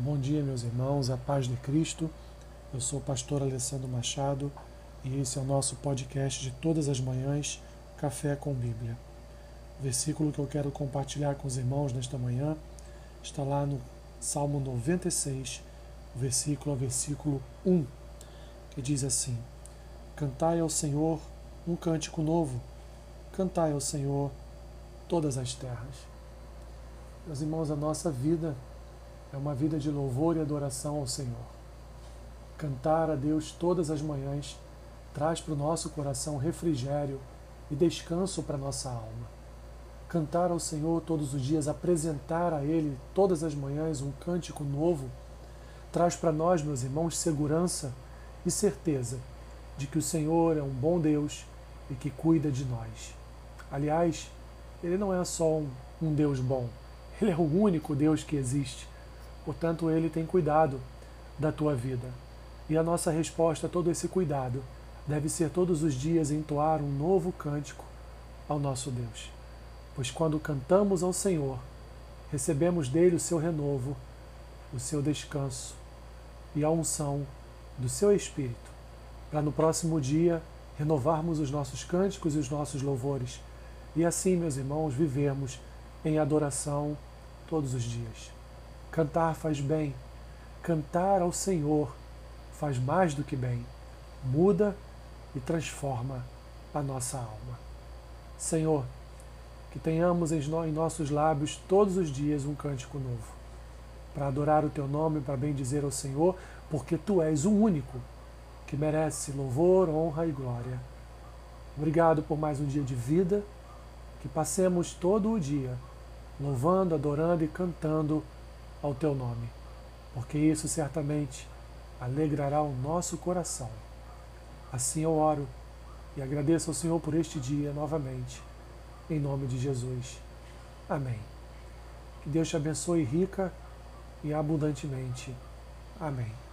Bom dia, meus irmãos, a paz de Cristo. Eu sou o pastor Alessandro Machado e esse é o nosso podcast de todas as manhãs, Café com Bíblia. O versículo que eu quero compartilhar com os irmãos nesta manhã está lá no Salmo 96, versículo a versículo 1, que diz assim: Cantai ao Senhor um cântico novo, cantai ao Senhor todas as terras. Meus irmãos, a nossa vida é uma vida de louvor e adoração ao Senhor. Cantar a Deus todas as manhãs traz para o nosso coração refrigério e descanso para nossa alma. Cantar ao Senhor todos os dias, apresentar a Ele todas as manhãs um cântico novo, traz para nós, meus irmãos, segurança e certeza de que o Senhor é um bom Deus e que cuida de nós. Aliás, Ele não é só um, um Deus bom, Ele é o único Deus que existe Portanto, Ele tem cuidado da tua vida. E a nossa resposta a todo esse cuidado deve ser todos os dias entoar um novo cântico ao nosso Deus. Pois quando cantamos ao Senhor, recebemos dele o seu renovo, o seu descanso e a unção do seu Espírito, para no próximo dia renovarmos os nossos cânticos e os nossos louvores, e assim, meus irmãos, vivermos em adoração todos os dias. Cantar faz bem. Cantar ao Senhor faz mais do que bem. Muda e transforma a nossa alma. Senhor, que tenhamos em nossos lábios todos os dias um cântico novo, para adorar o teu nome, para bendizer ao Senhor, porque tu és o único que merece louvor, honra e glória. Obrigado por mais um dia de vida, que passemos todo o dia louvando, adorando e cantando ao teu nome, porque isso certamente alegrará o nosso coração. Assim eu oro e agradeço ao Senhor por este dia novamente, em nome de Jesus. Amém. Que Deus te abençoe rica e abundantemente. Amém.